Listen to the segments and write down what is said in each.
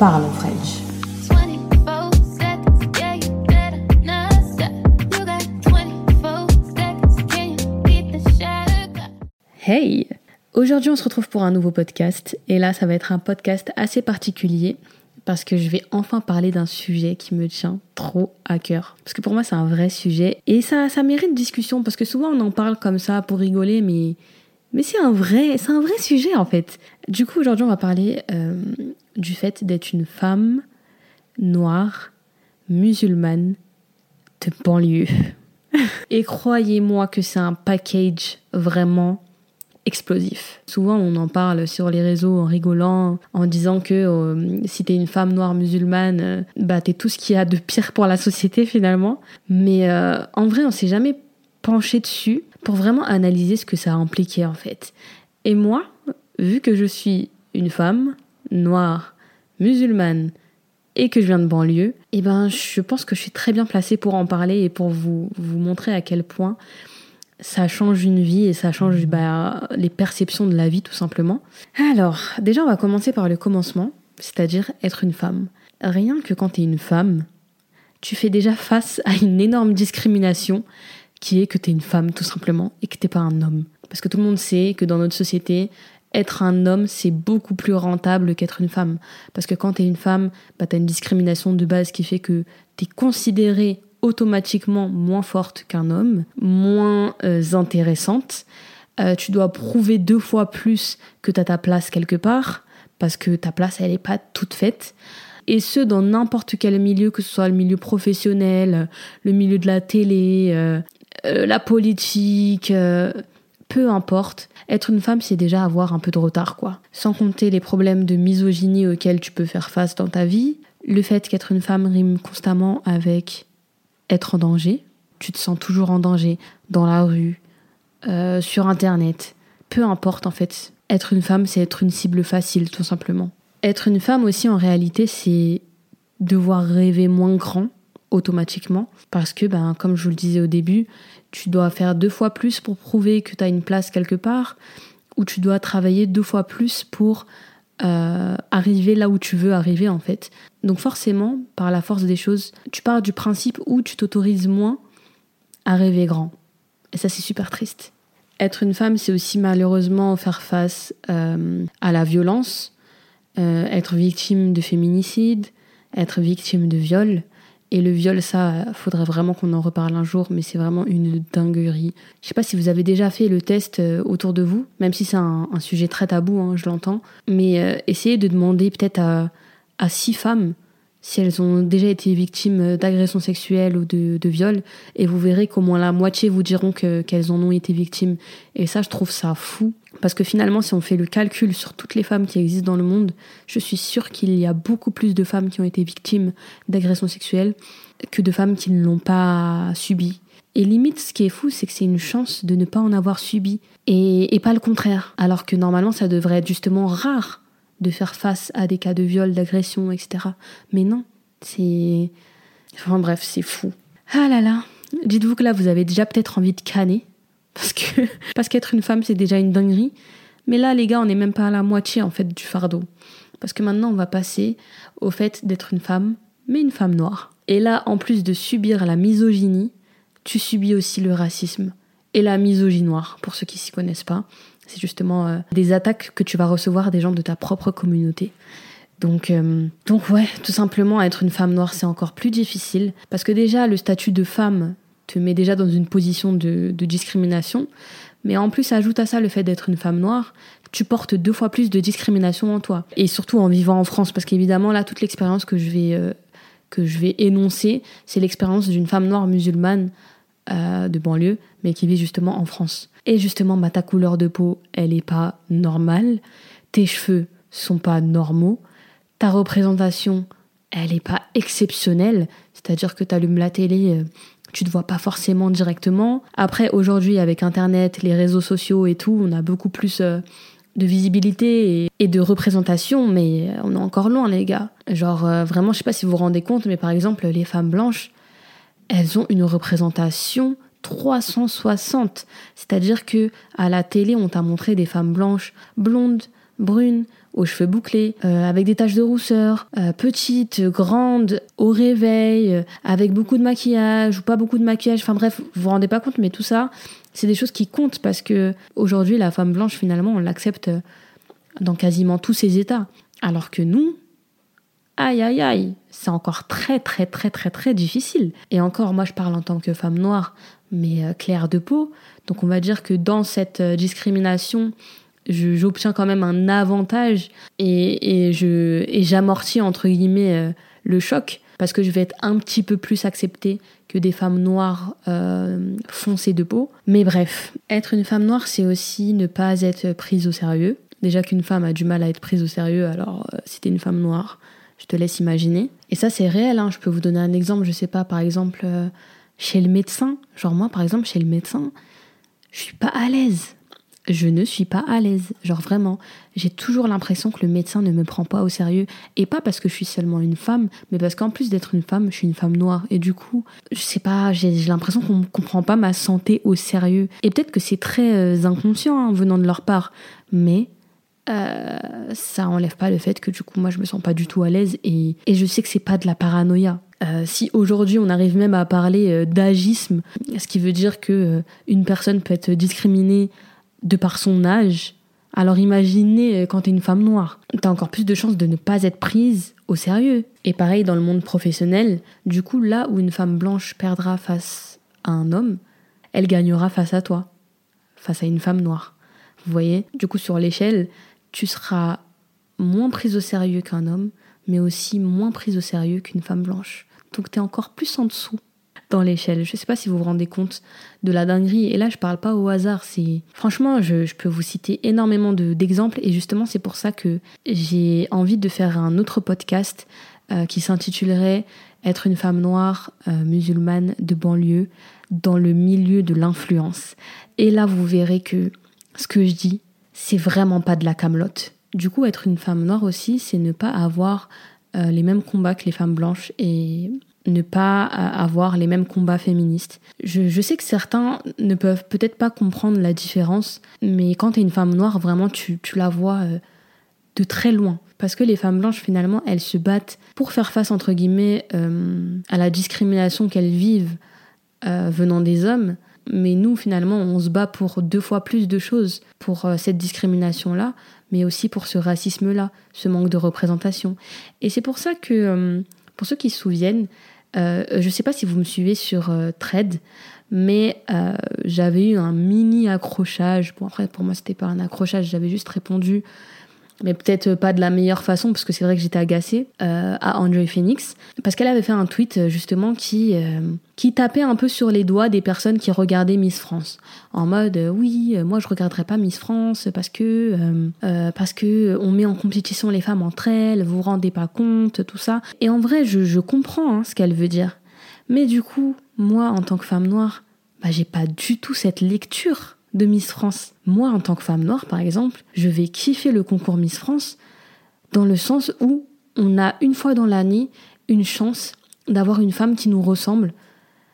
parle French. Hey Aujourd'hui on se retrouve pour un nouveau podcast et là ça va être un podcast assez particulier parce que je vais enfin parler d'un sujet qui me tient trop à cœur. Parce que pour moi c'est un vrai sujet et ça, ça mérite discussion parce que souvent on en parle comme ça pour rigoler mais mais c'est un vrai, un vrai sujet en fait. Du coup, aujourd'hui, on va parler euh, du fait d'être une femme noire, musulmane, de banlieue. Et croyez-moi que c'est un package vraiment explosif. Souvent, on en parle sur les réseaux en rigolant, en disant que euh, si t'es une femme noire musulmane, euh, bah t'es tout ce qu'il y a de pire pour la société finalement. Mais en vrai, on s'est jamais penché dessus pour vraiment analyser ce que ça a impliqué en fait. Et moi, vu que je suis une femme noire, musulmane et que je viens de banlieue, eh ben je pense que je suis très bien placée pour en parler et pour vous, vous montrer à quel point ça change une vie et ça change bah, les perceptions de la vie tout simplement. Alors, déjà on va commencer par le commencement, c'est-à-dire être une femme. Rien que quand tu es une femme, tu fais déjà face à une énorme discrimination qui est que tu es une femme tout simplement et que t'es pas un homme. Parce que tout le monde sait que dans notre société, être un homme, c'est beaucoup plus rentable qu'être une femme. Parce que quand tu es une femme, bah, tu as une discrimination de base qui fait que tu es considérée automatiquement moins forte qu'un homme, moins euh, intéressante. Euh, tu dois prouver deux fois plus que tu as ta place quelque part, parce que ta place, elle n'est pas toute faite. Et ce, dans n'importe quel milieu, que ce soit le milieu professionnel, le milieu de la télé, euh, euh, la politique, euh, peu importe. Être une femme, c'est déjà avoir un peu de retard, quoi. Sans compter les problèmes de misogynie auxquels tu peux faire face dans ta vie. Le fait qu'être une femme rime constamment avec être en danger. Tu te sens toujours en danger dans la rue, euh, sur Internet. Peu importe, en fait. Être une femme, c'est être une cible facile, tout simplement. Être une femme aussi, en réalité, c'est devoir rêver moins grand automatiquement parce que ben comme je vous le disais au début, tu dois faire deux fois plus pour prouver que tu as une place quelque part ou tu dois travailler deux fois plus pour euh, arriver là où tu veux arriver en fait. Donc forcément, par la force des choses, tu pars du principe où tu t'autorises moins à rêver grand. Et ça c'est super triste. Être une femme, c'est aussi malheureusement faire face euh, à la violence, euh, être victime de féminicide, être victime de viol, et le viol, ça, faudrait vraiment qu'on en reparle un jour, mais c'est vraiment une dinguerie. Je sais pas si vous avez déjà fait le test euh, autour de vous, même si c'est un, sujet très tabou, hein, je l'entends. Mais euh, essayez de demander peut-être à, à six femmes si elles ont déjà été victimes d'agressions sexuelles ou de, de viol, et vous verrez qu'au moins la moitié vous diront qu'elles en ont été victimes. Et ça, je trouve ça fou. Parce que finalement, si on fait le calcul sur toutes les femmes qui existent dans le monde, je suis sûre qu'il y a beaucoup plus de femmes qui ont été victimes d'agressions sexuelles que de femmes qui ne l'ont pas subi. Et limite, ce qui est fou, c'est que c'est une chance de ne pas en avoir subi, et, et pas le contraire. Alors que normalement, ça devrait être justement rare de faire face à des cas de viol, d'agression, etc. Mais non, c'est... Enfin bref, c'est fou. Ah là là, dites-vous que là, vous avez déjà peut-être envie de canner, parce que parce qu'être une femme, c'est déjà une dinguerie. Mais là, les gars, on n'est même pas à la moitié, en fait, du fardeau. Parce que maintenant, on va passer au fait d'être une femme, mais une femme noire. Et là, en plus de subir la misogynie, tu subis aussi le racisme et la misogynie noire, pour ceux qui s'y connaissent pas. C'est justement euh, des attaques que tu vas recevoir des gens de ta propre communauté. Donc, euh, donc ouais, tout simplement, être une femme noire, c'est encore plus difficile. Parce que déjà, le statut de femme te met déjà dans une position de, discrimination. Mais en plus, ajoute à ça le fait d'être une femme noire, tu portes deux fois plus de discrimination en toi. Et surtout en vivant en France, parce qu'évidemment, là, toute l'expérience que euh, que je vais énoncer, c'est l'expérience d'une femme noire musulmane de banlieue, mais qui vit justement en France. Et justement, bah, ta couleur de peau, elle n'est pas normale. Tes cheveux sont pas normaux. Ta représentation, elle n'est pas exceptionnelle. C'est-à-dire que tu allumes la télé, euh, tu te vois pas forcément directement. Après, aujourd'hui, avec Internet, les réseaux sociaux et tout, on a beaucoup plus euh, de visibilité et, de représentation, mais on est encore loin, les gars. Genre, euh, vraiment, je sais pas si vous vous rendez compte, mais par exemple, les femmes blanches, elles ont une représentation 360. C'est-à-dire que à la télé, on t'a montré des femmes blanches, blondes, brunes, aux cheveux bouclés, euh, avec des taches de rousseur, euh, petites, grandes, au réveil, euh, avec beaucoup de maquillage ou pas beaucoup de maquillage. Enfin bref, vous vous rendez pas compte, mais tout ça, c'est des choses qui comptent parce que aujourd'hui, la femme blanche, finalement, on l'accepte dans quasiment tous ses états. Alors que nous, aïe aïe aïe, c'est encore très très très très très difficile. Et encore, moi je parle en tant que femme noire, mais claire de peau. Donc on va dire que dans cette discrimination, j'obtiens quand même un avantage et, j'amortis entre guillemets euh, le choc parce que je vais être un petit peu plus acceptée que des femmes noires euh, foncées de peau. Mais bref, être une femme noire, c'est aussi ne pas être prise au sérieux. Déjà qu'une femme a du mal à être prise au sérieux, alors euh, si t'es une femme noire, je te laisse imaginer. Et ça, c'est réel. Hein. Je peux vous donner un exemple. Je sais pas, par exemple, euh, chez le médecin. Genre moi, par exemple, chez le médecin, je suis pas à l'aise je ne suis pas à l'aise. Genre vraiment, j'ai toujours l'impression que le médecin ne me prend pas au sérieux. Et pas parce que je suis seulement une femme, mais parce qu'en plus d'être une femme, je suis une femme noire. Et du coup, je sais pas, j'ai l'impression qu'on ne comprend pas ma santé au sérieux. Et peut-être que c'est très euh, inconscient hein, venant de leur part. Mais euh, ça enlève pas le fait que du coup, moi, je me sens pas du tout à l'aise. Et, et je sais que c'est pas de la paranoïa. Euh, si aujourd'hui on arrive même à parler d'agisme, ce qui veut dire que une personne peut être discriminée de par son âge. Alors imaginez euh, quand t'es une femme noire, t'as encore plus de chances de ne pas être prise au sérieux. Et pareil dans le monde professionnel, du coup là où une femme blanche perdra face à un homme, elle gagnera face à toi, face à une femme noire. Vous voyez? Du coup sur l'échelle, tu seras moins prise au sérieux qu'un homme, mais aussi moins prise au sérieux qu'une femme blanche. Donc t'es encore plus en dessous dans l'échelle. Je ne sais pas si vous vous rendez compte de la dinguerie. Et là, je parle pas au hasard. C'est franchement, je, peux vous citer énormément d'exemples. et justement, c'est pour ça que j'ai envie de faire un autre podcast euh, qui s'intitulerait Être une femme noire euh, musulmane de banlieue dans le milieu de l'influence. Et là, vous verrez que ce que je dis, c'est vraiment pas de la camelote. Du coup, être une femme noire aussi, c'est ne pas avoir euh, les mêmes combats que les femmes blanches et ne pas avoir les mêmes combats féministes. Je, sais que certains ne peuvent peut-être pas comprendre la différence, mais quand tu es une femme noire, vraiment, tu, la vois euh, de très loin. Parce que les femmes blanches, finalement, elles se battent pour faire face, entre guillemets, euh, à la discrimination qu'elles vivent euh, venant des hommes. Mais nous, finalement, on se bat pour deux fois plus de choses pour cette discrimination-là, mais aussi pour ce racisme-là, ce manque de représentation. Et c'est pour ça que, pour ceux qui se souviennent, euh, je ne sais pas si vous me suivez sur euh, Thread, mais euh, j'avais eu un mini accrochage. Bon, après, pour moi, c'était pas un accrochage, j'avais juste répondu mais peut-être pas de la meilleure façon parce que c'est vrai que j'étais agacée euh, à Andrew Phoenix parce qu'elle avait fait un tweet euh, justement qui euh, qui tapait un peu sur les doigts des personnes qui regardaient Miss France. En mode oui moi je regarderai pas Miss France parce que parce que on met en compétition les femmes entre elles vous vous rendez pas compte tout ça. Et en vrai je, je comprends hein, ce qu'elle veut dire. Mais du coup moi en tant que femme noire bah j'ai pas du tout cette lecture de Miss France. Moi, en tant que femme noire, par exemple, je vais kiffer le concours Miss France dans le sens où on a une fois dans l'année une chance d'avoir une femme qui nous ressemble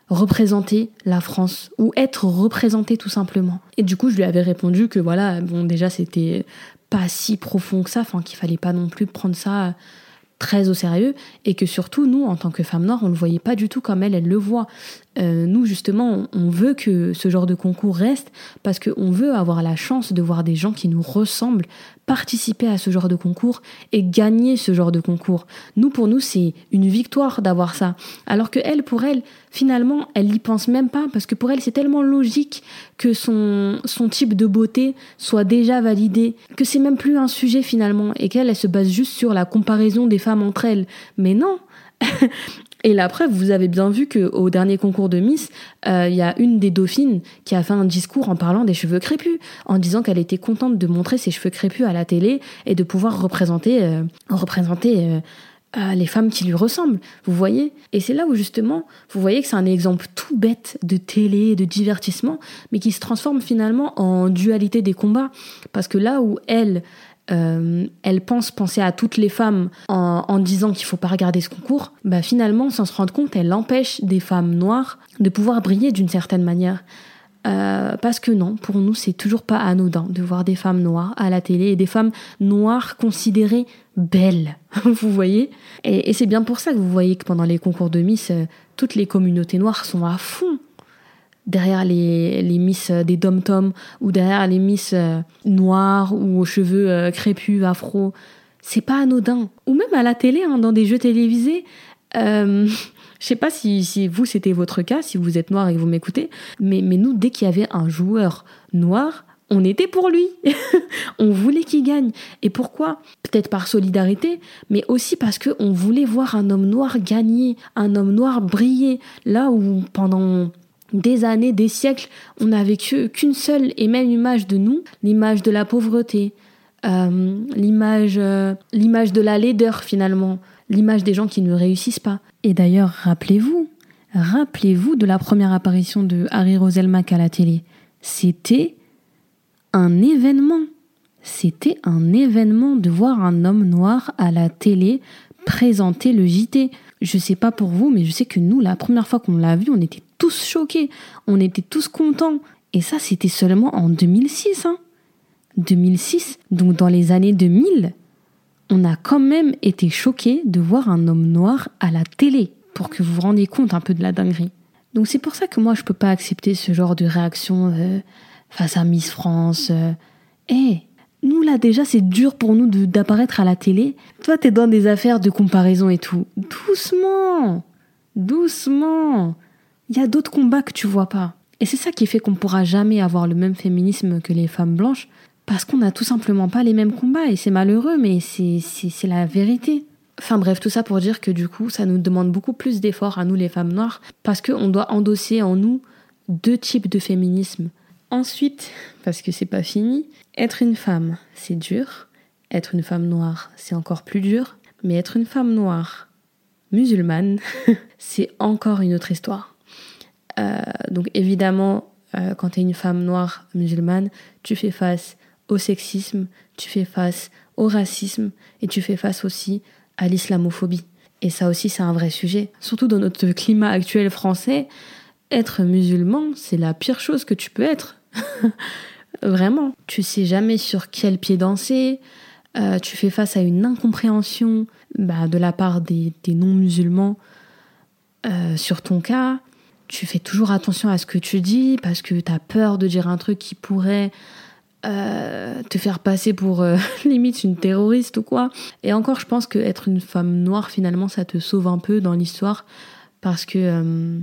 représenter la France ou être représentée tout simplement. Et du coup, je lui avais répondu que voilà, bon déjà c'était pas si profond que ça, enfin qu'il fallait pas non plus prendre ça très au sérieux et que surtout nous en tant que femmes noires on le voyait pas du tout comme elle elle le voit euh, nous justement on veut que ce genre de concours reste parce qu'on veut avoir la chance de voir des gens qui nous ressemblent participer à ce genre de concours et gagner ce genre de concours. Nous, pour nous, c'est une victoire d'avoir ça. Alors que elle, pour elle, finalement, elle n'y pense même pas parce que pour elle, c'est tellement logique que son, son type de beauté soit déjà validé que c'est même plus un sujet finalement et qu'elle, elle se base juste sur la comparaison des femmes entre elles. Mais non, Et la preuve, vous avez bien vu qu'au dernier concours de Miss, euh, il y a une des dauphines qui a fait un discours en parlant des cheveux crépus, en disant qu'elle était contente de montrer ses cheveux crépus à la télé et de pouvoir représenter, euh, représenter euh, les femmes qui lui ressemblent. Vous voyez? Et c'est là où justement, vous voyez que c'est un exemple tout bête de télé, de divertissement, mais qui se transforme finalement en dualité des combats. Parce que là où elle, euh, elle pense penser à toutes les femmes en, disant qu'il faut pas regarder ce concours, bah finalement, sans se rendre compte, elle empêche des femmes noires de pouvoir briller d'une certaine manière. Euh, parce que non, pour nous, c'est toujours pas anodin de voir des femmes noires à la télé et des femmes noires considérées belles. vous voyez? Et, c'est bien pour ça que vous voyez que pendant les concours de Miss, euh, toutes les communautés noires sont à fond derrière les, les Miss des dom-toms ou derrière les Miss noires ou aux cheveux crépus, afro. C'est pas anodin. Ou même à la télé, hein, dans des jeux télévisés. Euh, je sais pas si, vous c'était votre cas, si vous êtes noir et que vous m'écoutez, mais, mais nous, dès qu'il y avait un joueur noir, on était pour lui. on voulait qu'il gagne. Et pourquoi? Peut-être par solidarité, mais aussi parce qu'on voulait voir un homme noir gagner, un homme noir briller. Là où pendant des années, des siècles, on n'avait qu'une seule et même image de nous, l'image de la pauvreté, euh, l'image, euh, l'image de la laideur finalement, l'image des gens qui ne réussissent pas. Et d'ailleurs, rappelez-vous, rappelez-vous de la première apparition de Harry Roselmack à la télé. C'était un événement. C'était un événement de voir un homme noir à la télé présenter le JT. Je sais pas pour vous, mais je sais que nous, la première fois qu'on l'a vu, on était tous choqués, on était tous contents. Et ça, c'était seulement en 2006. Hein. 2006, donc dans les années 2000, on a quand même été choqués de voir un homme noir à la télé, pour que vous vous rendiez compte un peu de la dinguerie. Donc c'est pour ça que moi je peux pas accepter ce genre de réaction euh, face à Miss France. Euh. Eh, nous là déjà c'est dur pour nous d'apparaître à la télé. Toi t'es dans des affaires de comparaison et tout. Doucement, doucement. Il y a d'autres combats que tu vois pas. Et c'est ça qui fait qu'on pourra jamais avoir le même féminisme que les femmes blanches, parce qu'on n'a tout simplement pas les mêmes combats et c'est malheureux, mais c'est la vérité. Enfin bref, tout ça pour dire que du coup, ça nous demande beaucoup plus d'efforts à nous les femmes noires parce qu'on doit endosser en nous deux types de féminisme. Ensuite, parce que c'est pas fini, être une femme, c'est dur. Être une femme noire, c'est encore plus dur. Mais être une femme noire musulmane, c'est encore une autre histoire. Euh, donc évidemment, euh, quand tu es une femme noire musulmane, tu fais face au sexisme, tu fais face au racisme et tu fais face aussi à l'islamophobie. Et ça aussi, c'est un vrai sujet. Surtout dans notre climat actuel français, être musulman, c'est la pire chose que tu peux être. Vraiment. Tu sais jamais sur quel pied danser. Euh, tu fais face à une incompréhension bah, de la part des, non-musulmans sur ton cas. Tu fais toujours attention à ce que tu dis parce que tu as peur de dire un truc qui pourrait euh, te faire passer pour euh, limite une terroriste ou quoi. Et encore, je pense que être une femme noire, finalement, ça te sauve un peu dans l'histoire parce que, euh,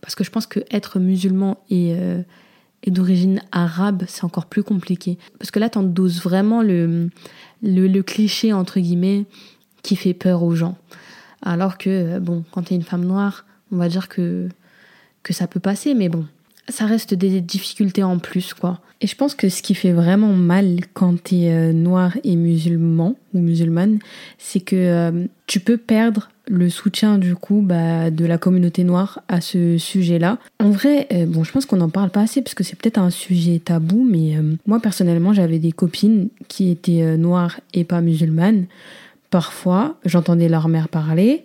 parce que je pense que être musulman et, d'origine arabe, c'est encore plus compliqué. Parce que là, t'endoses vraiment le, cliché, entre guillemets, qui fait peur aux gens. Alors que, bon, quand t'es une femme noire, on va dire que, que ça peut passer, mais bon, ça reste des difficultés en plus, quoi. Et je pense que ce qui fait vraiment mal quand tu es euh, noir et musulman ou musulmane, c'est que euh, tu peux perdre le soutien du coup bah, de la communauté noire à ce sujet-là. En vrai, euh, bon, je pense qu'on n'en parle pas assez parce que c'est peut-être un sujet tabou, mais moi personnellement, j'avais des copines qui étaient noires et pas musulmanes. Parfois, j'entendais leur mère parler,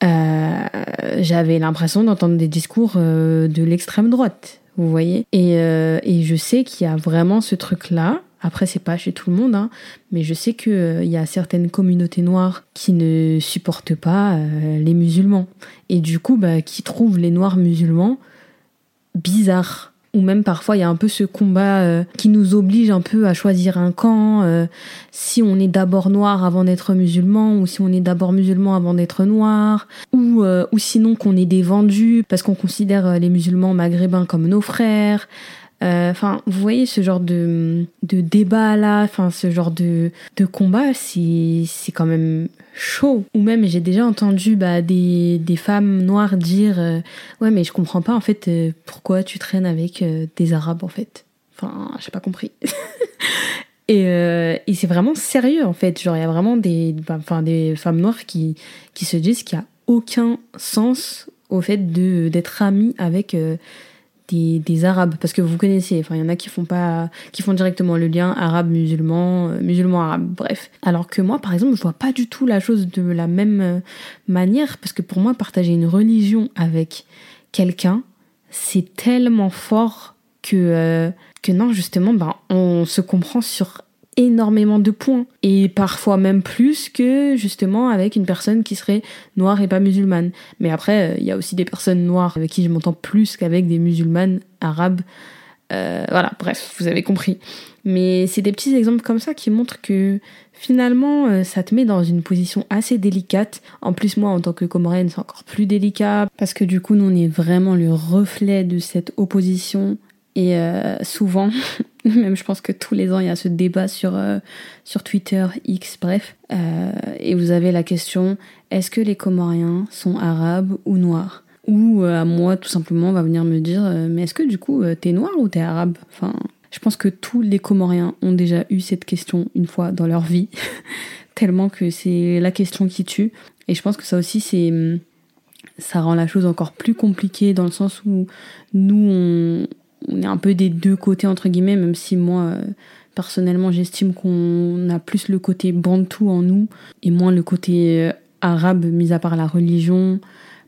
j'avais l'impression d'entendre des discours de l'extrême droite vous voyez euh, et, je sais qu'il y a vraiment ce truc-là. Après, c'est pas chez tout le monde, hein, mais je sais qu'il euh, y a certaines communautés noires qui ne supportent pas euh, les musulmans. Et du coup, bah, qui trouvent les noirs musulmans bizarres ou même parfois il y a un peu ce combat euh, qui nous oblige un peu à choisir un camp, euh, si on est d'abord noir avant d'être musulman, ou si on est d'abord musulman avant d'être noir, ou, euh, ou sinon qu'on est des vendus parce qu'on considère les musulmans maghrébins comme nos frères. Enfin, vous voyez ce genre de, de débat là, enfin ce genre de, de combat, c'est quand même chaud. Ou même j'ai déjà entendu bah, des, des femmes noires dire euh, ouais mais je comprends pas en fait euh, pourquoi tu traînes avec euh, des arabes en fait. Enfin j'ai pas compris. et, et c'est vraiment sérieux en fait. Genre il y a vraiment des, bah, des femmes noires qui, qui se disent qu'il y a aucun sens au fait d'être amies avec des, arabes parce que vous connaissez enfin il y en a qui font pas qui font directement le lien arabe musulman euh, musulman arabe bref. Alors que moi par exemple je vois pas du tout la chose de la même euh, manière parce que pour moi partager une religion avec quelqu'un c'est tellement fort que, euh, que non, justement, ben, on se comprend sur énormément de points et parfois même plus que justement avec une personne qui serait noire et pas musulmane. Mais après, il y a aussi des personnes noires avec qui je m'entends plus qu'avec des musulmanes arabes. Euh, voilà, bref, vous avez compris. Mais c'est des petits exemples comme ça qui montrent que finalement, euh, ça te met dans une position assez délicate. En plus, moi, en tant que comorienne, c'est encore plus délicat parce que du coup, nous, on est vraiment le reflet de cette opposition. Et euh, souvent, même je pense que tous les ans, il y a ce débat sur, euh, sur Twitter, X, bref. et vous avez la question, est-ce que les Comoriens sont arabes ou noirs? Ou à moi, tout simplement, on va venir me dire, mais est-ce que du coup, t'es noir ou t'es arabe? Enfin, je pense que tous les Comoriens ont déjà eu cette question une fois dans leur vie, tellement que c'est la question qui tue. Et je pense que ça aussi, c'est ça rend la chose encore plus compliquée dans le sens où nous, on, est un peu des deux côtés, entre guillemets, même si moi, euh, personnellement, j'estime qu'on a plus le côté bantou en nous et moins le côté euh, arabe, mis à part la religion,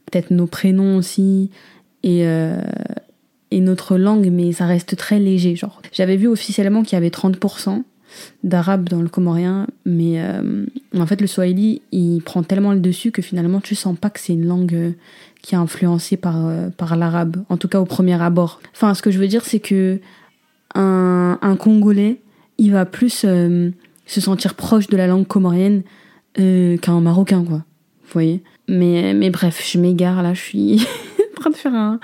peut-être nos prénoms aussi. Et, euh, et notre langue, mais ça reste très léger. Genre, j'avais vu officiellement qu'il y avait 30% d'arabe dans le comorien, mais en fait le swahili il prend tellement le dessus que finalement tu sens pas que c'est une langue qui est influencée par, euh, par l'arabe, en tout cas au premier abord. Enfin, ce que je veux dire, c'est que un, un Congolais, il va plus se sentir proche de la langue comorienne qu'un Marocain, quoi. Vous voyez? Mais, mais bref, je m'égare là, je suis en train de faire un,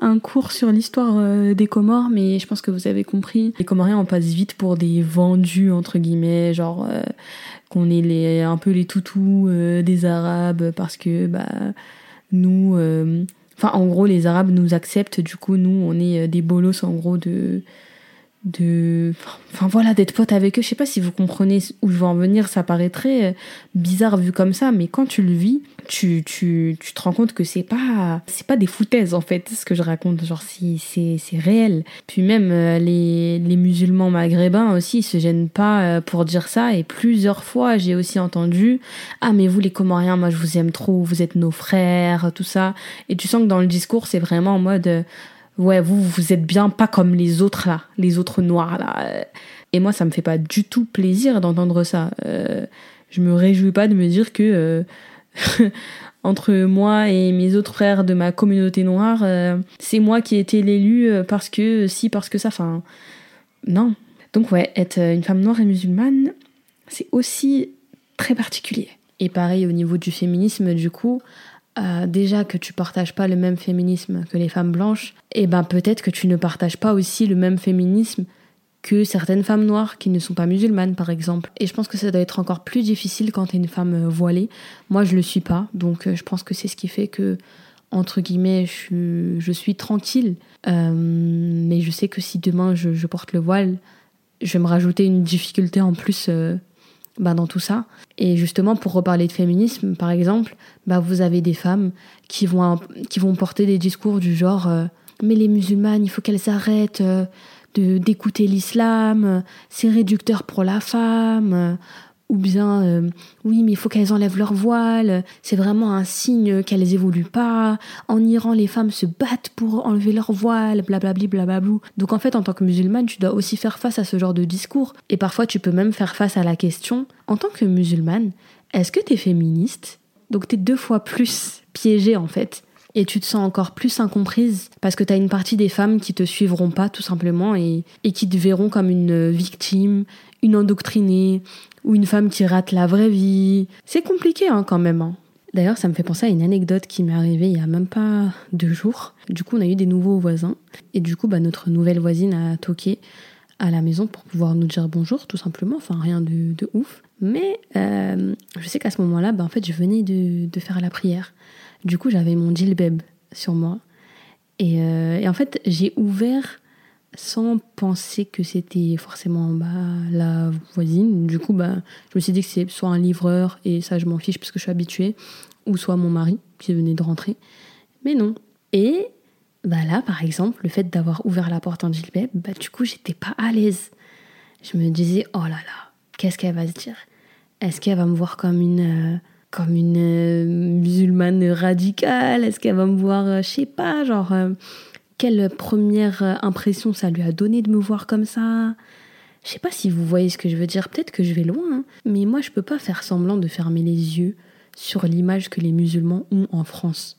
un cours sur l'histoire euh, des Comores, mais je pense que vous avez compris. Les Comoriens, on passe vite pour des vendus, entre guillemets, genre euh, qu'on est les, un peu les toutous euh, des Arabes, parce que bah, nous... Enfin, en gros, les Arabes nous acceptent, du coup, nous, on est des bolos, en gros, de de enfin voilà d'être pote avec eux. Je sais pas si vous comprenez où je veux en venir. Ça paraît très euh, bizarre vu comme ça. Mais quand tu le vis tu, tu, tu te rends compte que c'est pas c'est pas des foutaises en fait ce que je raconte. Genre si c'est c'est réel. Puis même euh, les, les musulmans maghrébins aussi ils se gênent pas euh, pour dire ça. Et plusieurs fois j'ai aussi entendu ah mais vous les comoriens moi je vous aime trop. Vous êtes nos frères tout ça et tu sens que dans le discours c'est vraiment en mode ouais, vous, vous êtes bien pas comme les autres là, les autres noirs là. Et moi, ça me fait pas du tout plaisir d'entendre ça. Euh, je me réjouis pas de me dire que euh, entre moi et mes autres frères de ma communauté noire, euh, c'est moi qui ai été l'élu parce que si, parce que ça. Enfin, non. Donc ouais, être une femme noire et musulmane, c'est aussi très particulier. Et pareil au niveau du féminisme, du coup, euh, déjà que tu partages pas le même féminisme que les femmes blanches, et eh ben peut-être que tu ne partages pas aussi le même féminisme que certaines femmes noires qui ne sont pas musulmanes par exemple. Et je pense que ça doit être encore plus difficile quand tu es une femme euh, voilée. Moi je le suis pas, donc euh, je pense que c'est ce qui fait que entre guillemets je, suis tranquille. mais je sais que si demain je, porte le voile, je vais me rajouter une difficulté en plus bah, dans tout ça. Et justement, pour reparler de féminisme, par exemple, bah, vous avez des femmes qui vont, qui vont porter des discours du genre euh, Mais les musulmanes, il faut qu'elles arrêtent euh, d'écouter l'islam, c'est réducteur pour la femme, ou bien euh, oui mais il faut qu'elles enlèvent leur voile, c'est vraiment un signe qu'elles évoluent pas. En Iran les femmes se battent pour enlever leur voile, blablabli blablablou. Donc en fait en tant que musulmane tu dois aussi faire face à ce genre de discours et parfois tu peux même faire face à la question en tant que musulmane est-ce que tu es féministe? Donc tu es deux fois plus piégée en fait et tu te sens encore plus incomprise parce que tu as une partie des femmes qui te suivront pas tout simplement et, et qui te verront comme une victime, une endoctrinée, ou une femme qui rate la vraie vie. C'est compliqué hein, quand même. Hein. D'ailleurs, ça me fait penser à une anecdote qui m'est arrivée il y a même pas deux jours. Du coup, on a eu des nouveaux voisins. Et du coup, bah, notre nouvelle voisine a toqué à la maison pour pouvoir nous dire bonjour, tout simplement. Enfin, rien de, ouf. Mais euh, je sais qu'à ce moment-là, bah, en fait, je venais de, faire la prière. Du coup, j'avais mon djilbeb sur moi. Et, euh, et en fait, j'ai ouvert sans penser que c'était forcément bah, la voisine. Du coup, bah, je me suis dit que c'est soit un livreur, et ça je m'en fiche parce que je suis habituée, ou soit mon mari qui venait de rentrer. Mais non. Et bah là, par exemple, le fait d'avoir ouvert la porte en gilbeb, bah, du coup, j'étais pas à l'aise. Je me disais, oh là là, qu'est-ce qu'elle va se dire? Est-ce qu'elle va me voir comme une, euh, comme une euh, musulmane radicale? Est-ce qu'elle va me voir, euh, je sais pas, genre quelle première impression ça lui a donné de me voir comme ça? Je sais pas si vous voyez ce que je veux dire, peut-être que je vais loin, hein. mais moi je peux pas faire semblant de fermer les yeux sur l'image que les musulmans ont en France.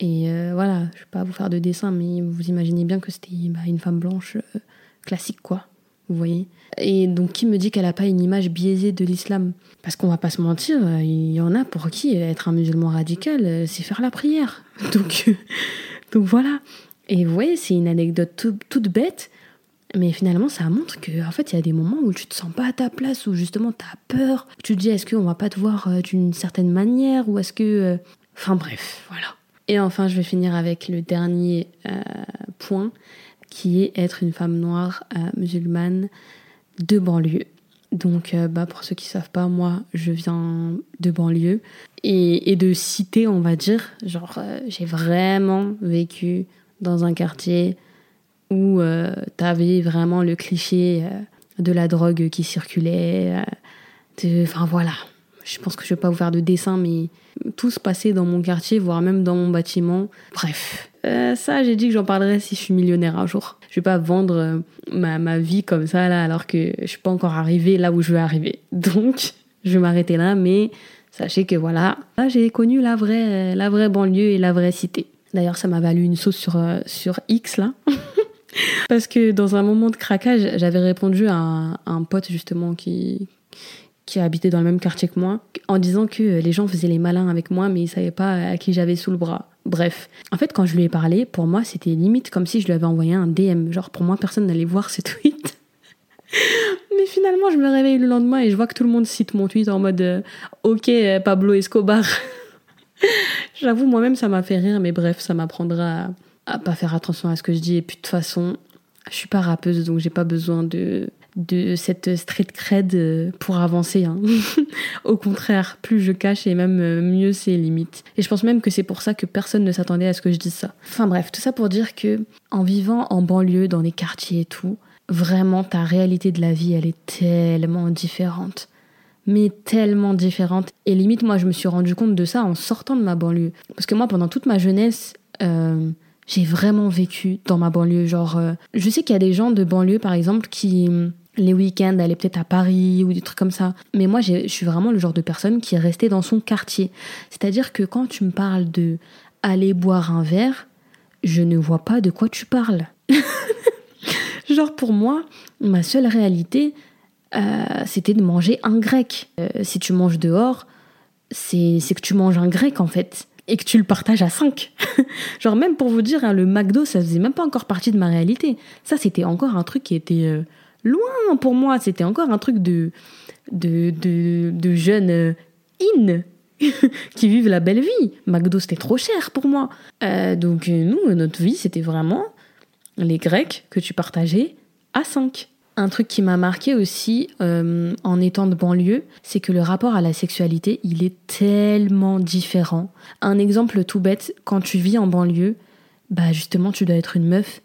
Et euh, voilà, je vais pas vous faire de dessin, mais vous imaginez bien que c'était bah, une femme blanche euh, classique, quoi. Vous voyez Et donc, qui me dit qu'elle a pas une image biaisée de l'islam? Parce qu'on va pas se mentir, euh, il y en a pour qui être un musulman radical, c'est faire la prière. Donc, donc voilà. Et voyez, c'est une anecdote toute bête, mais finalement, ça montre que en fait, il y a des moments où tu te sens pas à ta place, où justement tu as peur. Tu te dis, est-ce qu'on va pas te voir d'une certaine manière, ou est-ce que. Enfin bref, voilà. Et enfin, je vais finir avec le dernier euh, point, qui est être une femme noire euh, musulmane de banlieue. Donc, euh, bah, pour ceux qui ne savent pas, moi, je viens de banlieue et de cité, on va dire. Genre, j'ai vraiment vécu dans un quartier où tu avais vraiment le cliché de la drogue qui circulait. Enfin, voilà. Je pense que je vais pas vous faire de dessin, mais tout se passait dans mon quartier, voire même dans mon bâtiment. Bref, euh, ça, j'ai dit que j'en parlerai si je suis millionnaire un jour. Je vais pas vendre euh, ma, ma, vie comme ça, là, alors que je suis pas encore arrivée là où je veux arriver. Donc, je vais m'arrêter là, mais sachez que voilà, là, j'ai connu la vraie, la vraie banlieue et la vraie cité. D'ailleurs, ça m'a valu une sauce sur, euh, sur X, là. Parce que dans un moment de craquage, j'avais répondu à un pote, justement, qui, qui habitait dans le même quartier que moi, en disant que les gens faisaient les malins avec moi, mais ils savaient pas à qui j'avais sous le bras. Bref, en fait, quand je lui ai parlé, pour moi, c'était limite comme si je lui avais envoyé un DM. Genre, pour moi, personne n'allait voir ce tweet. mais finalement, je me réveille le lendemain et je vois que tout le monde cite mon tweet en mode euh, Ok, Pablo Escobar. J'avoue, moi-même, ça m'a fait rire, mais bref, ça m'apprendra à, pas faire attention à ce que je dis. Et puis, de toute façon, je suis pas rappeuse, donc j'ai pas besoin de de cette street cred euh, pour avancer. Hein. Au contraire, plus je cache et même euh, mieux c'est limite. Et je pense même que c'est pour ça que personne ne s'attendait à ce que je dise ça. Enfin bref, tout ça pour dire que en vivant en banlieue, dans les quartiers et tout, vraiment ta réalité de la vie, elle est tellement différente. Mais tellement différente. Et limite, moi, je me suis rendu compte de ça en sortant de ma banlieue. Parce que moi, pendant toute ma jeunesse, euh, j'ai vraiment vécu dans ma banlieue. Genre, je sais qu'il y a des gens de banlieue, par exemple, qui les week-ends, aller peut-être à Paris ou des trucs comme ça. Mais moi, je suis vraiment le genre de personne qui est restée dans son quartier. C'est-à-dire que quand tu me parles de aller boire un verre, je ne vois pas de quoi tu parles. genre pour moi, ma seule réalité, euh, c'était de manger un grec. Euh, si tu manges dehors, c'est que tu manges un grec en fait. Et que tu le partages à 5. genre même pour vous dire, hein, le McDo, ça faisait même pas encore partie de ma réalité. Ça, c'était encore un truc qui était... Euh, loin pour moi. C'était encore un truc de, de, de, jeunes euh, in qui vivent la belle vie. McDo, c'était trop cher pour moi. Euh, donc, euh, nous, notre vie, c'était vraiment les Grecs que tu partageais à 5. Un truc qui m'a marqué aussi en étant de banlieue, c'est que le rapport à la sexualité, il est tellement différent. Un exemple tout bête, quand tu vis en banlieue, bah justement, tu dois être une meuf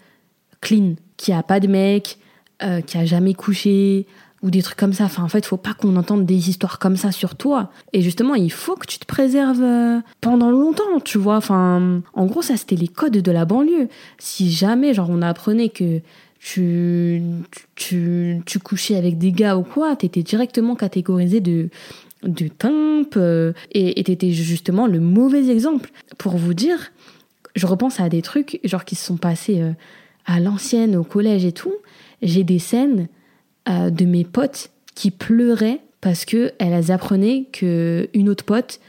clean, qui a pas de mec, euh, qui a jamais couché ou des trucs comme ça. Enfin, en fait, faut pas qu'on entende des histoires comme ça sur toi. Et justement, il faut que tu te préserves euh, pendant longtemps, tu vois. Enfin, en gros, ça, c'était les codes de la banlieue. Si jamais, genre, on apprenait que tu, tu, tu couchais avec des gars ou quoi, t'étais directement catégorisé de de euh, et t'étais justement le mauvais exemple. Pour vous dire, je repense à des trucs genre qui se sont passés à l'ancienne, au collège et tout j'ai des scènes euh, de mes potes qui pleuraient parce que elles apprenaient que une autre pote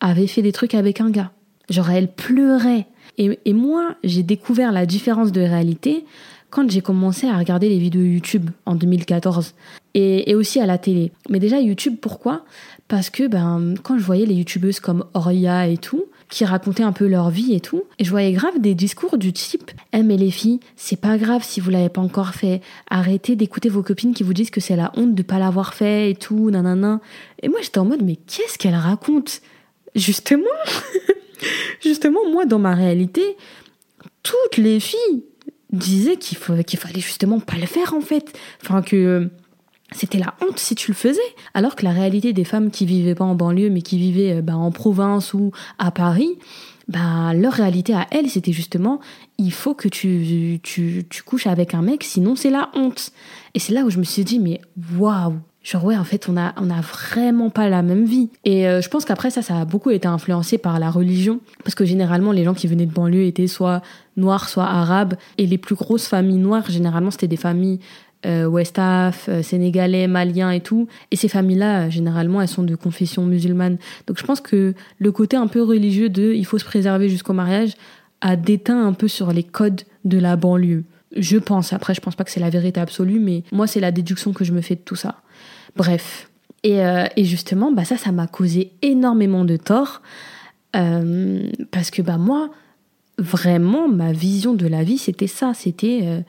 avait fait des trucs avec un gars. Genre elle pleurait. Et, et moi, j'ai découvert la différence de réalité quand j'ai commencé à regarder les vidéos YouTube en 2014 et, aussi à la télé. Mais déjà YouTube, pourquoi? Parce que ben, quand je voyais les YouTubeuses comme Oria et tout, qui racontaient un peu leur vie et tout. Et je voyais grave des discours du type Eh, mais les filles, c'est pas grave si vous l'avez pas encore fait. Arrêtez d'écouter vos copines qui vous disent que c'est la honte de pas l'avoir fait et tout, nanana. Et moi, j'étais en mode Mais qu'est-ce qu'elle raconte? Justement, justement, moi, dans ma réalité, toutes les filles disaient qu'il fallait justement pas le faire en fait. Enfin, que c'était la honte si tu le faisais. Alors que la réalité des femmes qui vivaient pas en banlieue mais qui vivaient euh, bah, en province ou à Paris, bah, leur réalité à elles, c'était justement il faut que tu, tu, tu couches avec un mec, sinon c'est la honte. Et c'est là où je me suis dit, mais waouh, Genre ouais, en fait, on a on a vraiment pas la même vie. Et euh, je pense qu'après ça, ça a beaucoup été influencé par la religion, parce que généralement les gens qui venaient de banlieue étaient soit noirs, soit arabes, et les plus grosses familles noires, généralement c'était des familles euh, West Af, euh, sénégalais, maliens et tout. Et ces familles-là, généralement, elles sont de confession musulmane. Donc je pense que le côté un peu religieux de il faut se préserver jusqu'au mariage a déteint un peu sur les codes de la banlieue. Je pense, après je pense pas que c'est la vérité absolue, mais moi c'est la déduction que je me fais de tout ça. Bref. Euh, et, justement, bah ça, ça m'a causé énormément de tort. Euh, parce que bah moi, vraiment, ma vision de la vie, c'était ça. C'était euh,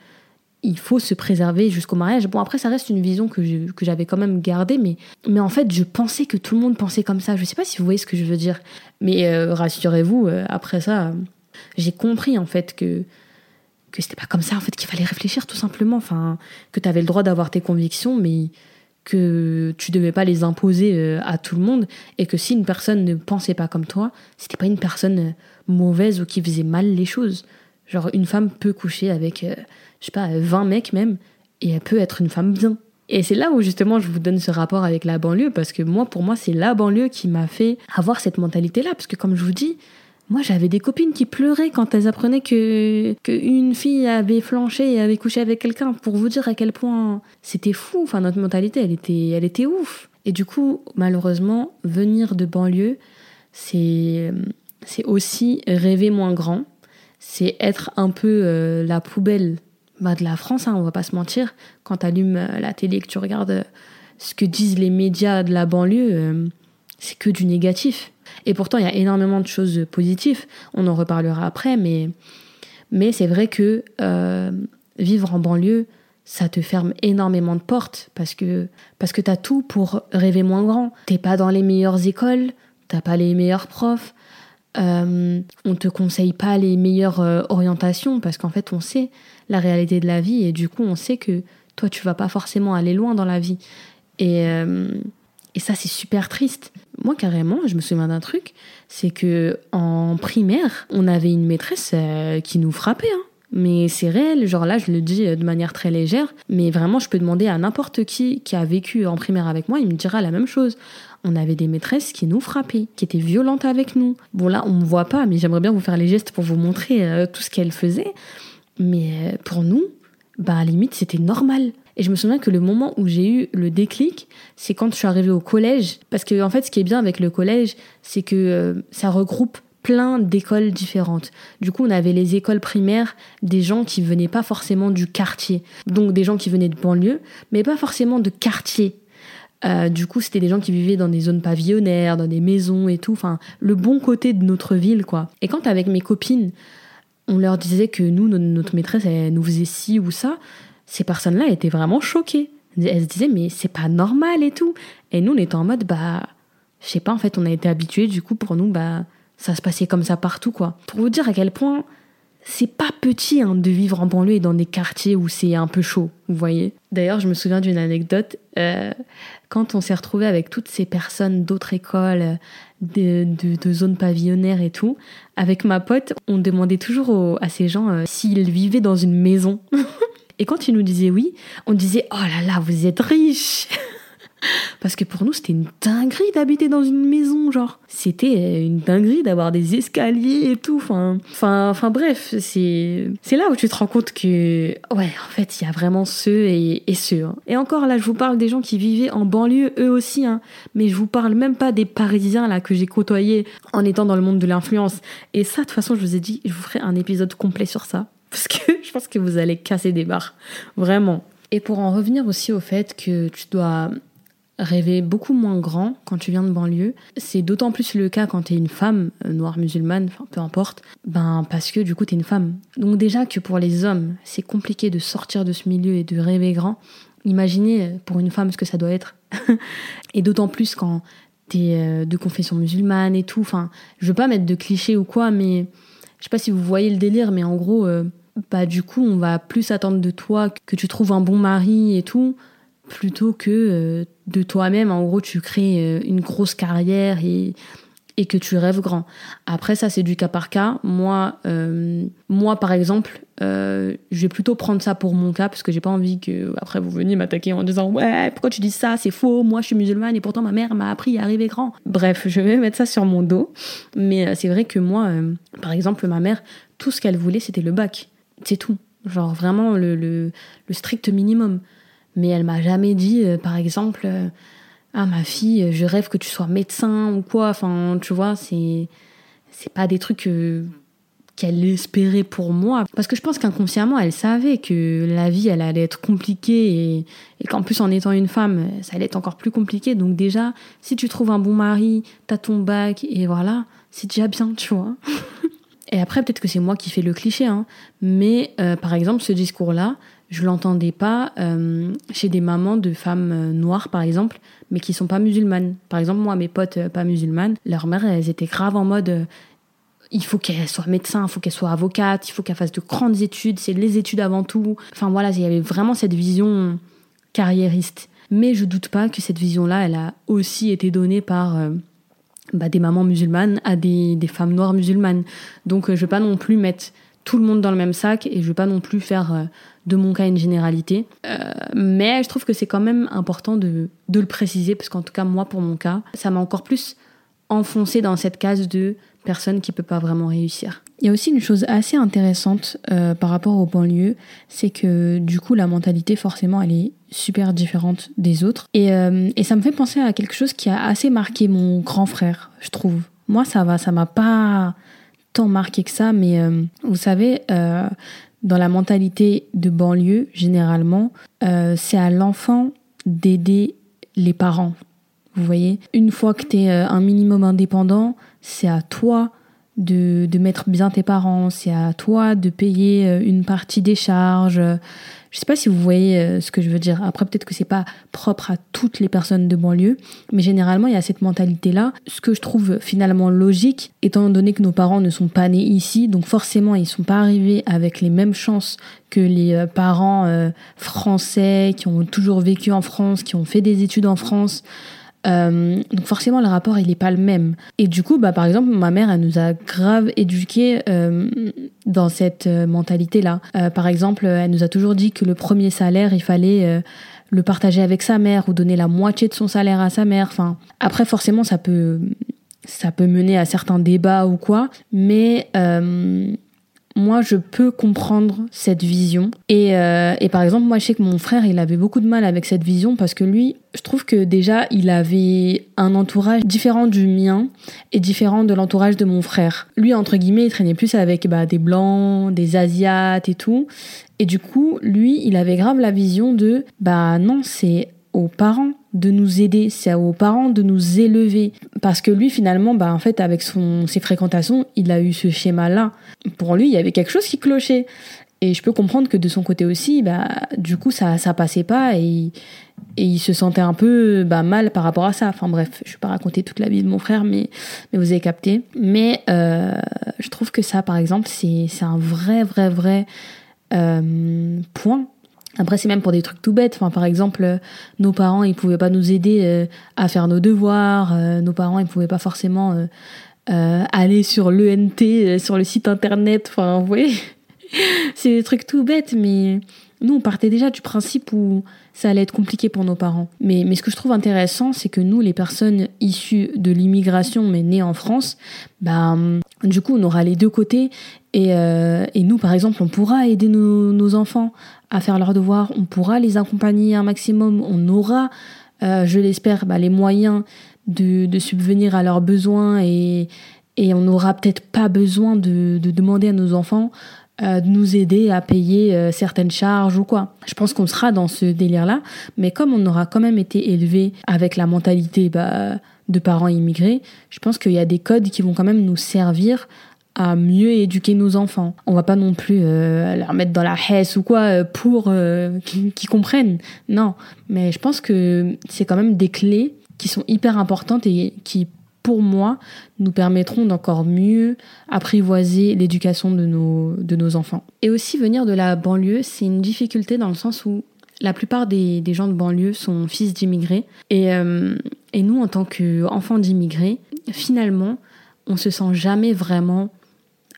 il faut se préserver jusqu'au mariage. Bon, après, ça reste une vision que, j'avais quand même gardée, mais, mais en fait, je pensais que tout le monde pensait comme ça. Je sais pas si vous voyez ce que je veux dire. Mais rassurez-vous, après ça, j'ai compris en fait que que c'était pas comme ça en fait qu'il fallait réfléchir tout simplement enfin que tu avais le droit d'avoir tes convictions mais que tu devais pas les imposer euh, à tout le monde et que si une personne ne pensait pas comme toi, c'était pas une personne euh, mauvaise ou qui faisait mal les choses. Genre une femme peut coucher avec euh, je sais pas 20 mecs même et elle peut être une femme bien. Et c'est là où justement je vous donne ce rapport avec la banlieue parce que moi pour moi c'est la banlieue qui m'a fait avoir cette mentalité là parce que comme je vous dis, moi, j'avais des copines qui pleuraient quand elles apprenaient que qu'une fille avait flanché et avait couché avec quelqu'un. Pour vous dire à quel point c'était fou. Enfin, notre mentalité, elle était, elle était ouf. Et du coup, malheureusement, venir de banlieue, c'est c'est aussi rêver moins grand. C'est être un peu euh, la poubelle bah, de la France. Hein, on va pas se mentir. Quand tu allumes euh, la télé et que tu regardes euh, ce que disent les médias de la banlieue, c'est que du négatif. Et pourtant, il y a énormément de choses positives. On en reparlera après, mais, mais c'est vrai que euh, vivre en banlieue, ça te ferme énormément de portes parce que, parce que tu as tout pour rêver moins grand. T'es pas dans les meilleures écoles, t'as pas les meilleurs profs, euh, on te conseille pas les meilleures euh, orientations parce qu'en fait, on sait la réalité de la vie et du coup, on sait que toi, tu vas pas forcément aller loin dans la vie. Et, euh, et ça, c'est super triste. Moi, carrément, je me souviens d'un truc, c'est que en primaire, on avait une maîtresse euh, qui nous frappait. Hein. Mais c'est réel, genre là, je le dis euh, de manière très légère, mais vraiment, je peux demander à n'importe qui qui a vécu en primaire avec moi, il me dira la même chose. On avait des maîtresses qui nous frappaient, qui étaient violentes avec nous. Bon, là, on ne me voit pas, mais j'aimerais bien vous faire les gestes pour vous montrer euh, tout ce qu'elles faisaient. Mais pour nous, bah, à la limite, c'était normal. Et je me souviens que le moment où j'ai eu le déclic, c'est quand je suis arrivée au collège. Parce que, en fait, ce qui est bien avec le collège, c'est que euh, ça regroupe plein d'écoles différentes. Du coup, on avait les écoles primaires des gens qui venaient pas forcément du quartier. Donc, des gens qui venaient de banlieue, mais pas forcément de quartier. Euh, du coup, c'était des gens qui vivaient dans des zones pavillonnaires, dans des maisons et tout. Enfin, le bon côté de notre ville, quoi. Et quand, avec mes copines, on leur disait que nous, notre maîtresse, elle nous faisait ci ou ça, ces personnes-là étaient vraiment choquées. Elles se disaient, mais c'est pas normal et tout. Et nous, on était en mode, bah, je sais pas, en fait, on a été habitués, du coup, pour nous, bah, ça se passait comme ça partout, quoi. Pour vous dire à quel point c'est pas petit hein, de vivre en banlieue et dans des quartiers où c'est un peu chaud, vous voyez. D'ailleurs, je me souviens d'une anecdote. Euh, quand on s'est retrouvé avec toutes ces personnes d'autres écoles, de, zones pavillonnaires et tout, avec ma pote, on demandait toujours à ces gens euh, s'ils vivaient dans une maison. Et quand ils nous disaient oui, on disait oh là là, vous êtes riches Parce que pour nous, c'était une dinguerie d'habiter dans une maison, genre. C'était une dinguerie d'avoir des escaliers et tout. Enfin, enfin, enfin bref, c'est c'est là où tu te rends compte que ouais, en fait, il y a vraiment ceux et, ceux. Hein. Et encore là, je vous parle des gens qui vivaient en banlieue eux aussi, hein. Mais je vous parle même pas des Parisiens là que j'ai côtoyés en étant dans le monde de l'influence. Et ça, de toute façon, je vous ai dit, je vous ferai un épisode complet sur ça parce que je pense que vous allez casser des barres. Vraiment. Et pour en revenir aussi au fait que tu dois rêver beaucoup moins grand quand tu viens de banlieue, c'est d'autant plus le cas quand tu es une femme euh, noire musulmane, peu importe, ben parce que du coup tu es une femme. Donc déjà que pour les hommes, c'est compliqué de sortir de ce milieu et de rêver grand. Imaginez euh, pour une femme ce que ça doit être. et d'autant plus quand tu es euh, de confession musulmane et tout. Enfin, je veux pas mettre de clichés ou quoi, mais je sais pas si vous voyez le délire, mais en gros, bah du coup on va plus attendre de toi que tu trouves un bon mari et tout plutôt que euh, de toi-même en gros tu crées euh, une grosse carrière et et que tu rêves grand. Après ça c'est du cas par cas. Moi, euh, moi par exemple, euh, je vais plutôt prendre ça pour mon cas parce que j'ai pas envie que après vous veniez m'attaquer en disant ouais pourquoi tu dis ça? C'est faux moi je suis musulmane et pourtant ma mère m'a appris à arriver grand. Bref je vais mettre ça sur mon dos. Mais c'est vrai que moi par exemple ma mère tout ce qu'elle voulait c'était le bac c'est tout genre vraiment le, le, strict minimum. Mais elle m'a jamais dit par exemple ah ma fille, je rêve que tu sois médecin ou quoi. Enfin, tu vois, c'est c'est pas des trucs euh, qu'elle espérait pour moi. Parce que je pense qu'inconsciemment, elle savait que la vie, elle allait être compliquée et, et qu'en plus, en étant une femme, ça allait être encore plus compliqué. Donc déjà, si tu trouves un bon mari, t'as ton bac et voilà, c'est déjà bien, tu vois. et après, peut-être que c'est moi qui fais le cliché, hein. Mais euh, par exemple, ce discours-là, je l'entendais pas euh, chez des mamans de femmes euh, noires, par exemple, mais qui sont pas musulmanes. Par exemple, moi, mes potes pas musulmanes, leurs mères, elles étaient graves en mode il faut qu'elle soit médecin, il faut qu'elle soit avocate, il faut qu'elle fasse de grandes études, c'est les études avant tout. Enfin voilà, il y avait vraiment cette vision carriériste. Mais je doute pas que cette vision-là, elle a aussi été donnée par bah, des mamans musulmanes à des, femmes noires musulmanes. Donc je vais pas non plus mettre tout le monde dans le même sac et je vais pas non plus faire de mon cas une généralité. Euh, mais je trouve que c'est quand même important de, de le préciser, parce qu'en tout cas, moi, pour mon cas, ça m'a encore plus enfoncé dans cette case de personne qui peut pas vraiment réussir. Il y a aussi une chose assez intéressante euh, par rapport aux banlieues, c'est que du coup la mentalité forcément elle est super différente des autres et, euh, et ça me fait penser à quelque chose qui a assez marqué mon grand frère, je trouve. Moi ça va, ça m'a pas tant marqué que ça, mais vous savez, dans la mentalité de banlieue, généralement, euh, c'est à l'enfant d'aider les parents. Vous voyez? Une fois que tu es euh, un minimum indépendant, c'est à toi de, de mettre bien tes parents, c'est à toi de payer euh, une partie des charges, je sais pas si vous voyez euh, ce que je veux dire. Après, peut-être que c'est pas propre à toutes les personnes de banlieue, mais généralement, il y a cette mentalité-là. Ce que je trouve finalement logique, étant donné que nos parents ne sont pas nés ici, donc forcément, ils sont pas arrivés avec les mêmes chances que les euh, parents français qui ont toujours vécu en France, qui ont fait des études en France. Euh, donc forcément le rapport il est pas le même. Et du coup bah par exemple ma mère elle nous a grave éduqués euh, dans cette euh, mentalité là. Euh, par exemple elle nous a toujours dit que le premier salaire il fallait euh, le partager avec sa mère ou donner la moitié de son salaire à sa mère. Enfin après forcément ça peut ça peut mener à certains débats ou quoi, mais moi je peux comprendre cette vision. Et, euh, et par exemple moi je sais que mon frère il avait beaucoup de mal avec cette vision parce que lui je trouve que déjà il avait un entourage différent du mien et différent de l'entourage de mon frère. Lui entre guillemets il traînait plus avec bah, des blancs des asiates et tout. Et du coup lui il avait grave la vision de bah non c'est aux parents de nous aider, c'est aux parents de nous élever. Parce que lui, finalement, bah, en fait, avec son, ses fréquentations, il a eu ce schéma-là. Pour lui, il y avait quelque chose qui clochait. Et je peux comprendre que de son côté aussi, bah, du coup, ça, ça passait pas et, et il se sentait un peu bah, mal par rapport à ça. Enfin bref, je vais pas raconter toute la vie de mon frère, mais, mais vous avez capté. Mais euh, je trouve que ça, par exemple, c'est un vrai, vrai, vrai euh, point après, c'est même pour des trucs tout bêtes. Enfin, par exemple, euh, nos parents, ils pouvaient pas nous aider euh, à faire nos devoirs. Euh, nos parents, ils pouvaient pas forcément aller sur l'ENT, sur le site internet. Enfin, vous c'est des trucs tout bêtes, mais nous, on partait déjà du principe où ça allait être compliqué pour nos parents. Mais, mais ce que je trouve intéressant, c'est que nous, les personnes issues de l'immigration, mais nées en France, bah, du coup, on aura les deux côtés. Et, et nous, par exemple, on pourra aider nos enfants à faire leurs devoirs, on pourra les accompagner un maximum, on aura, euh, je l'espère, bah, les moyens de, subvenir à leurs besoins et, et on n'aura peut-être pas besoin de, de, demander à nos enfants euh, de nous aider à payer euh, certaines charges ou quoi. Je pense qu'on sera dans ce délire-là, mais comme on aura quand même été élevé avec la mentalité bah, de parents immigrés, je pense qu'il y a des codes qui vont quand même nous servir à mieux éduquer nos enfants. On va pas non plus euh, leur mettre dans la hesse ou quoi euh, pour euh, qu'ils comprennent. Non, mais je pense que c'est quand même des clés qui sont hyper importantes et qui pour moi nous permettront d'encore mieux apprivoiser l'éducation de nos de nos enfants. Et aussi venir de la banlieue, c'est une difficulté dans le sens où la plupart des, des gens de banlieue sont fils d'immigrés et et nous, en tant qu'enfants d'immigrés, finalement, on se sent jamais vraiment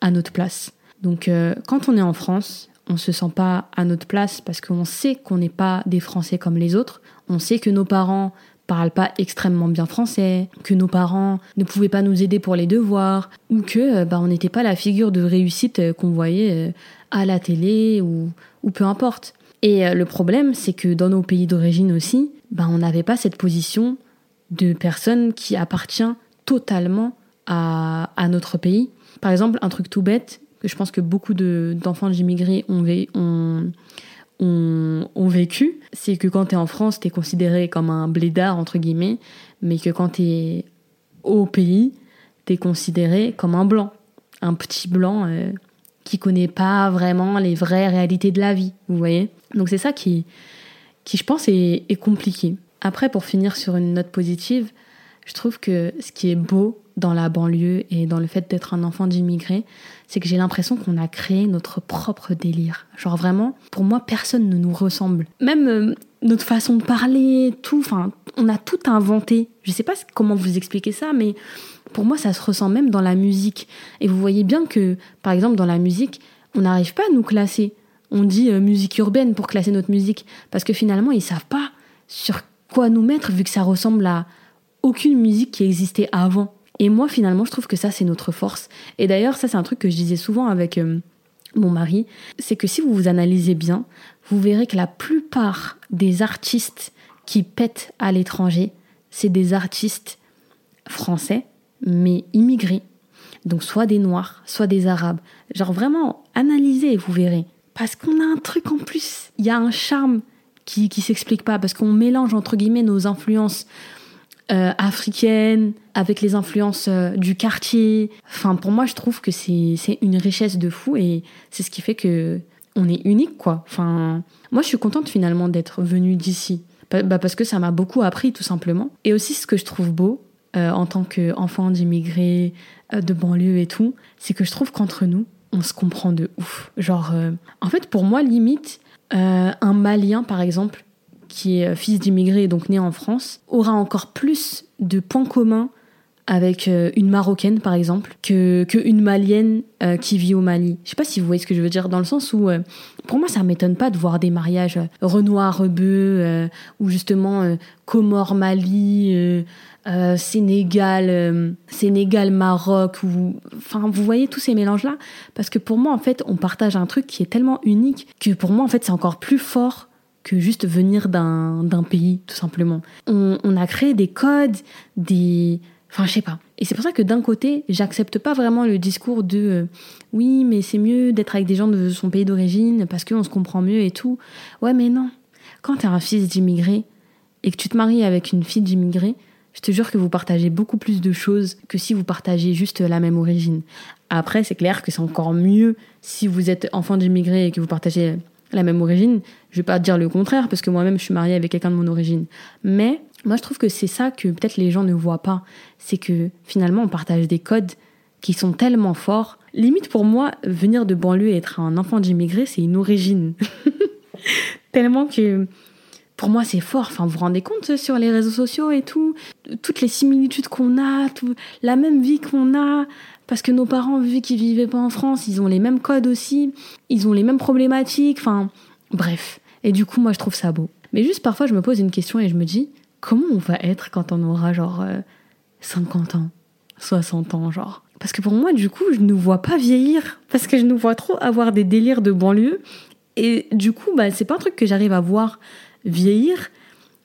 à notre place. Donc euh, quand on est en France, on se sent pas à notre place parce qu'on sait qu'on n'est pas des Français comme les autres. On sait que nos parents parlent pas extrêmement bien français, que nos parents ne pouvaient pas nous aider pour les devoirs, ou que euh, bah, on n'était pas la figure de réussite euh, qu'on voyait à la télé ou, ou peu importe. Et le problème, c'est que dans nos pays d'origine aussi, bah, on n'avait pas cette position de personne qui appartient totalement à, notre pays. Par exemple, un truc tout bête, que je pense que beaucoup d'enfants d'immigrés ont, vécu, c'est que quand tu es en France, tu es considéré comme un blédard, entre guillemets, mais que quand tu es au pays, tu es considéré comme un blanc, un petit blanc euh, qui connaît pas vraiment les vraies réalités de la vie, vous voyez Donc c'est ça qui, qui, je pense, est compliqué. Après, pour finir sur une note positive, je trouve que ce qui est beau dans la banlieue et dans le fait d'être un enfant d'immigré, c'est que j'ai l'impression qu'on a créé notre propre délire. Genre vraiment, pour moi, personne ne nous ressemble. Même euh, notre façon de parler, tout, enfin, on a tout inventé. Je sais pas comment vous expliquer ça, mais pour moi, ça se ressent même dans la musique. Et vous voyez bien que, par exemple, dans la musique, on n'arrive pas à nous classer. On dit euh, musique urbaine pour classer notre musique, parce que finalement, ils savent pas sur quoi nous mettre vu que ça ressemble à aucune musique qui existait avant. Et moi, finalement, je trouve que ça, c'est notre force. Et d'ailleurs, ça, c'est un truc que je disais souvent avec euh, mon mari, c'est que si vous vous analysez bien, vous verrez que la plupart des artistes qui pètent à l'étranger, c'est des artistes français, mais immigrés. Donc soit des noirs, soit des arabes. Genre vraiment, analysez, vous verrez. Parce qu'on a un truc en plus. Il y a un charme qui, qui s'explique pas, parce qu'on mélange entre guillemets nos influences euh, africaine, avec les influences euh, du quartier. Enfin, pour moi, je trouve que c'est une richesse de fou et c'est ce qui fait que on est unique, quoi. Enfin, moi, je suis contente finalement d'être venue d'ici. Bah, parce que ça m'a beaucoup appris, tout simplement. Et aussi, ce que je trouve beau, euh, en tant qu'enfant d'immigrés, de banlieue et tout, c'est que je trouve qu'entre nous, on se comprend de ouf. Genre, en fait, pour moi, limite, un Malien, par exemple, qui est fils d'immigrés donc né en France, aura encore plus de points communs avec euh, une Marocaine par exemple que, que Malienne euh, qui vit au Mali. Je sais pas si vous voyez ce que je veux dire dans le sens où euh, pour moi ça m'étonne pas de voir des mariages Renoir Rebeu ou justement Comore Mali Sénégal Sénégal Maroc ou enfin vous voyez tous ces mélanges là parce que pour moi en fait on partage un truc qui est tellement unique que pour moi en fait c'est encore plus fort que juste venir d'un pays, tout simplement. On, a créé des codes, des... Enfin, je sais pas. Et c'est pour ça que d'un côté, j'accepte pas vraiment le discours de euh, oui, mais c'est mieux d'être avec des gens de son pays d'origine parce qu'on se comprend mieux et tout. Ouais, mais non. Quand t'es un fils d'immigré et que tu te maries avec une fille d'immigré, je te jure que vous partagez beaucoup plus de choses que si vous partagez juste la même origine. Après, c'est clair que c'est encore mieux si vous êtes enfant d'immigré et que vous partagez la même origine. Je vais pas dire le contraire parce que moi-même je suis mariée avec quelqu'un de mon origine. Mais moi je trouve que c'est ça que peut-être les gens ne voient pas, c'est que finalement on partage des codes qui sont tellement forts. Limite pour moi, venir de banlieue et être un enfant d'immigré, c'est une origine. tellement que pour moi c'est fort. Enfin, vous vous rendez compte sur les réseaux sociaux et tout, toutes les similitudes qu'on a, la même vie qu'on a, parce que nos parents, vu qu'ils vivaient pas en France, ils ont les mêmes codes aussi, ils ont les mêmes problématiques, enfin, bref. Et du coup, moi, je trouve ça beau. Mais juste parfois, je me pose une question et je me dis, comment on va être quand on aura genre 50 euh, ans, 60 ans, genre? Parce que pour moi, du coup, je ne vois pas vieillir, parce que je nous vois trop avoir des délires de banlieue. Et du coup, bah, c'est pas un truc que j'arrive à voir vieillir,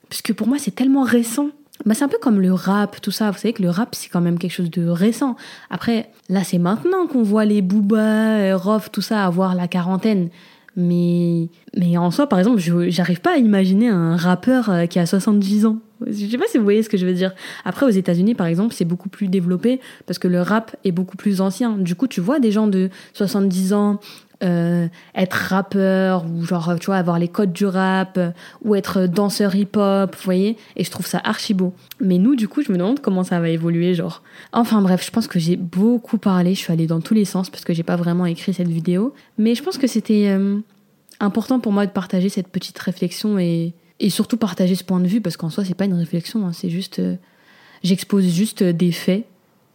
puisque pour moi, c'est tellement récent. Bah, c'est un peu comme le rap, tout ça. Vous savez que le rap, c'est quand même quelque chose de récent. Après, là, c'est maintenant qu'on voit les Booba, euh, Rof, tout ça avoir la quarantaine. Mais, mais en soi, par exemple, j'arrive pas à imaginer un rappeur euh, qui a 70 ans. Je sais pas si vous voyez ce que je veux dire. Après, aux États-Unis, par exemple, c'est beaucoup plus développé parce que le rap est beaucoup plus ancien. Du coup, tu vois des gens de 70 ans, euh, être rappeur ou genre tu vois avoir les codes du rap ou être danseur hip-hop, vous voyez Et je trouve ça archi beau. Mais nous du coup, je me demande comment ça va évoluer genre. Enfin bref, je pense que j'ai beaucoup parlé, je suis allée dans tous les sens parce que j'ai pas vraiment écrit cette vidéo, mais je pense que c'était euh, important pour moi de partager cette petite réflexion et et surtout partager ce point de vue parce qu'en soi c'est pas une réflexion, hein, c'est juste euh, j'expose juste des faits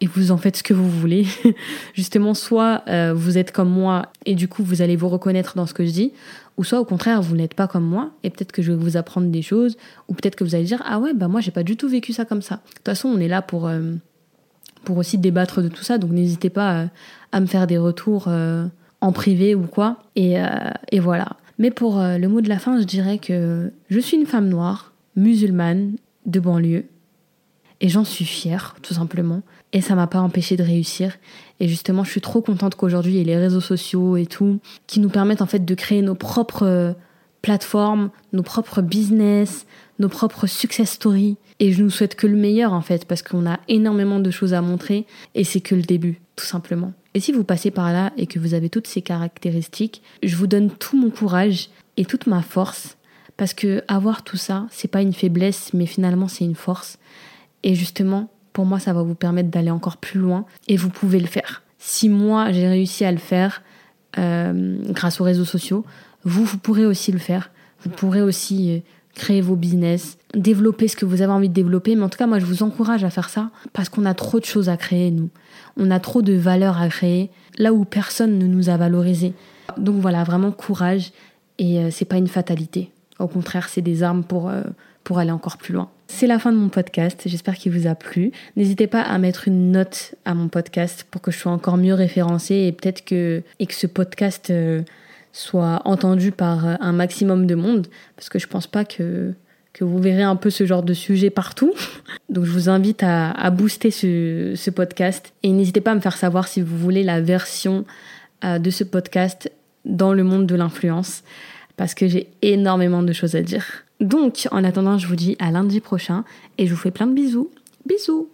et vous en faites ce que vous voulez. Justement, soit euh, vous êtes comme moi et du coup vous allez vous reconnaître dans ce que je dis, ou soit au contraire vous n'êtes pas comme moi et peut-être que je vais vous apprendre des choses, ou peut-être que vous allez dire ah ouais bah moi j'ai pas du tout vécu ça comme ça. De toute façon on est là pour euh, pour aussi débattre de tout ça, donc n'hésitez pas euh, à me faire des retours en privé ou quoi. Et, et voilà. Mais pour le mot de la fin, je dirais que je suis une femme noire, musulmane, de banlieue, et j'en suis fière, tout simplement. Et ça m'a pas empêché de réussir. Et justement, je suis trop contente qu'aujourd'hui, il y ait les réseaux sociaux et tout, qui nous permettent en fait de créer nos propres euh, plateformes, nos propres business, nos propres success stories. Et je nous souhaite que le meilleur en fait, parce qu'on a énormément de choses à montrer et c'est que le début, tout simplement. Et si vous passez par là et que vous avez toutes ces caractéristiques, je vous donne tout mon courage et toute ma force, parce que avoir tout ça, c'est pas une faiblesse, mais finalement c'est une force. Et justement, pour moi, ça va vous permettre d'aller encore plus loin et vous pouvez le faire. Si moi, j'ai réussi à le faire euh, grâce aux réseaux sociaux, vous, vous pourrez aussi le faire. Vous pourrez aussi euh, créer vos business, développer ce que vous avez envie de développer. Mais en tout cas, moi, je vous encourage à faire ça parce qu'on a trop de choses à créer, nous. On a trop de valeurs à créer là où personne ne nous a valorisé. Donc voilà, vraiment courage et euh, c'est pas une fatalité. Au contraire, c'est des armes pour, pour aller encore plus loin. C'est la fin de mon podcast, j'espère qu'il vous a plu. N'hésitez pas à mettre une note à mon podcast pour que je sois encore mieux référencée et peut-être que, et que ce podcast euh, soit entendu par un maximum de monde, parce que je pense pas que, que vous verrez un peu ce genre de sujet partout. Donc je vous invite à, à booster ce, ce, podcast et n'hésitez pas à me faire savoir si vous voulez la version euh, de ce podcast dans le monde de l'influence, parce que j'ai énormément de choses à dire. Donc, en attendant, je vous dis à lundi prochain et je vous fais plein de bisous. Bisous